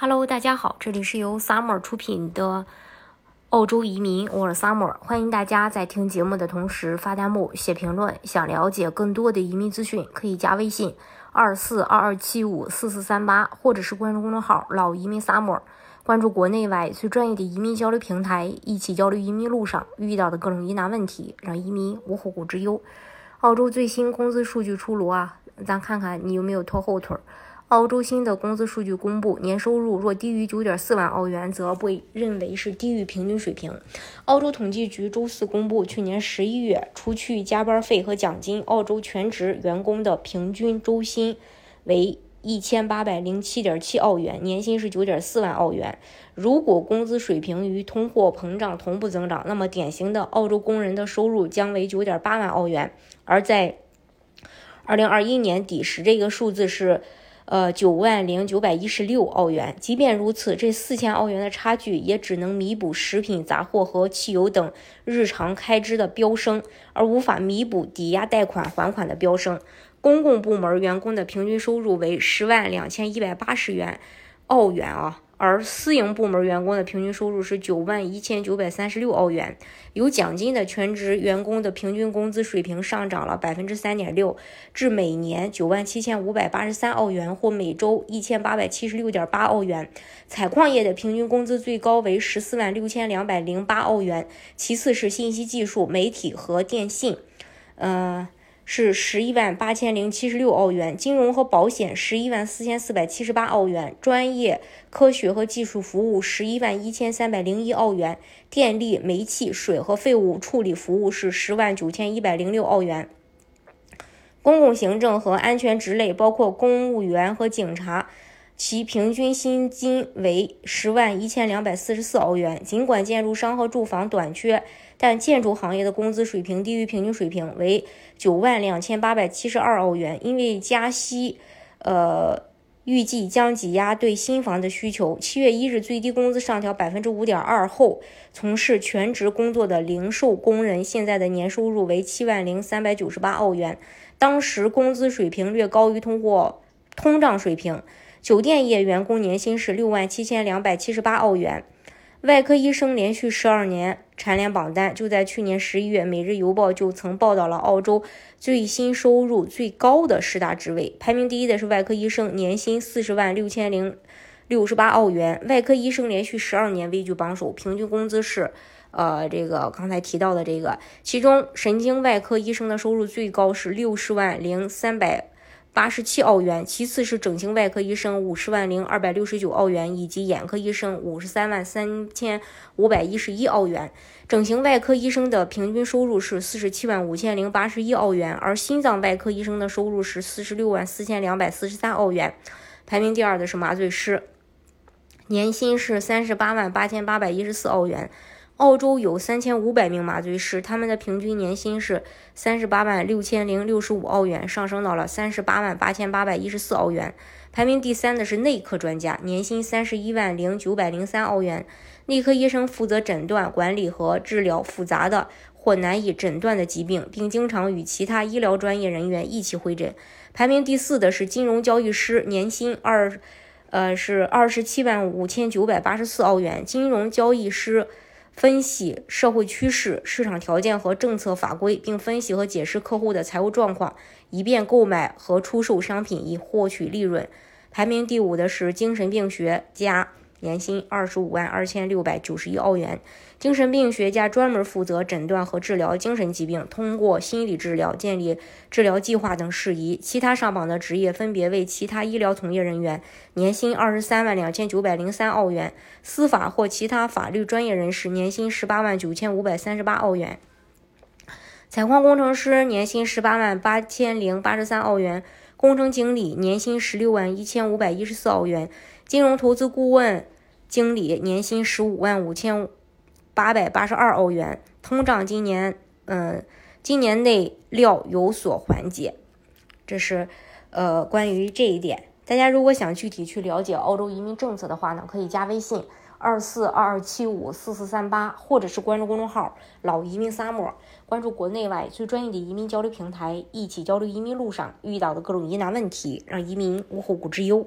Hello，大家好，这里是由 Summer 出品的澳洲移民，我是 Summer，欢迎大家在听节目的同时发弹幕、写评论。想了解更多的移民资讯，可以加微信二四二二七五四四三八，或者是关注公众号“老移民 Summer”，关注国内外最专业的移民交流平台，一起交流移民路上遇到的各种疑难问题，让移民无后顾之忧。澳洲最新工资数据出炉啊，咱看看你有没有拖后腿儿。澳洲新的工资数据公布，年收入若低于九点四万澳元，则被认为是低于平均水平。澳洲统计局周四公布，去年十一月除去加班费和奖金，澳洲全职员工的平均周薪为一千八百零七点七澳元，年薪是九点四万澳元。如果工资水平与通货膨胀同步增长，那么典型的澳洲工人的收入将为九点八万澳元。而在二零二一年底时，这个数字是。呃，九万零九百一十六澳元。即便如此，这四千澳元的差距也只能弥补食品、杂货和汽油等日常开支的飙升，而无法弥补抵押贷款还款的飙升。公共部门员工的平均收入为十万两千一百八十元澳元啊。而私营部门员工的平均收入是九万一千九百三十六澳元，有奖金的全职员工的平均工资水平上涨了百分之三点六，至每年九万七千五百八十三澳元或每周一千八百七十六点八澳元。采矿业的平均工资最高为十四万六千两百零八澳元，其次是信息技术、媒体和电信，呃。是十一万八千零七十六澳元，金融和保险十一万四千四百七十八澳元，专业科学和技术服务十一万一千三百零一澳元，电力、煤气、水和废物处理服务是十万九千一百零六澳元。公共行政和安全职类，包括公务员和警察。其平均薪金为十万一千两百四十四澳元。尽管建筑商和住房短缺，但建筑行业的工资水平低于平均水平，为九万两千八百七十二澳元。因为加息，呃，预计将挤压对新房的需求。七月一日最低工资上调百分之五点二后，从事全职工作的零售工人现在的年收入为七万零三百九十八澳元。当时工资水平略高于通货通胀水平。酒店业员工年薪是六万七千两百七十八澳元。外科医生连续十二年蝉联榜单。就在去年十一月，《每日邮报》就曾报道了澳洲最新收入最高的十大职位，排名第一的是外科医生，年薪四十万六千零六十八澳元。外科医生连续十二年位居榜首，平均工资是，呃，这个刚才提到的这个，其中神经外科医生的收入最高是六十万零三百。八十七澳元，其次是整形外科医生五十万零二百六十九澳元，以及眼科医生五十三万三千五百一十一澳元。整形外科医生的平均收入是四十七万五千零八十一澳元，而心脏外科医生的收入是四十六万四千两百四十三澳元。排名第二的是麻醉师，年薪是三十八万八千八百一十四澳元。澳洲有三千五百名麻醉师，他们的平均年薪是三十八万六千零六十五澳元，上升到了三十八万八千八百一十四澳元。排名第三的是内科专家，年薪三十一万零九百零三澳元。内科医生负责诊断、管理和治疗复杂的或难以诊断的疾病，并经常与其他医疗专业人员一起会诊。排名第四的是金融交易师，年薪二，呃是二十七万五千九百八十四澳元。金融交易师。分析社会趋势、市场条件和政策法规，并分析和解释客户的财务状况，以便购买和出售商品以获取利润。排名第五的是精神病学家。年薪二十五万二千六百九十一澳元。精神病学家专门负责诊断和治疗精神疾病，通过心理治疗建立治疗计划等事宜。其他上榜的职业分别为其他医疗从业人员，年薪二十三万两千九百零三澳元；司法或其他法律专业人士，年薪十八万九千五百三十八澳元；采矿工程师年薪十八万八千零八十三澳元；工程经理年薪十六万一千五百一十四澳元。金融投资顾问经理年薪十五万五千八百八十二澳元。通胀今年，嗯，今年内料有所缓解。这是呃关于这一点。大家如果想具体去了解澳洲移民政策的话呢，可以加微信二四二二七五四四三八，或者是关注公众号“老移民沙漠”，关注国内外最专业的移民交流平台，一起交流移民路上遇到的各种疑难问题，让移民无后顾之忧。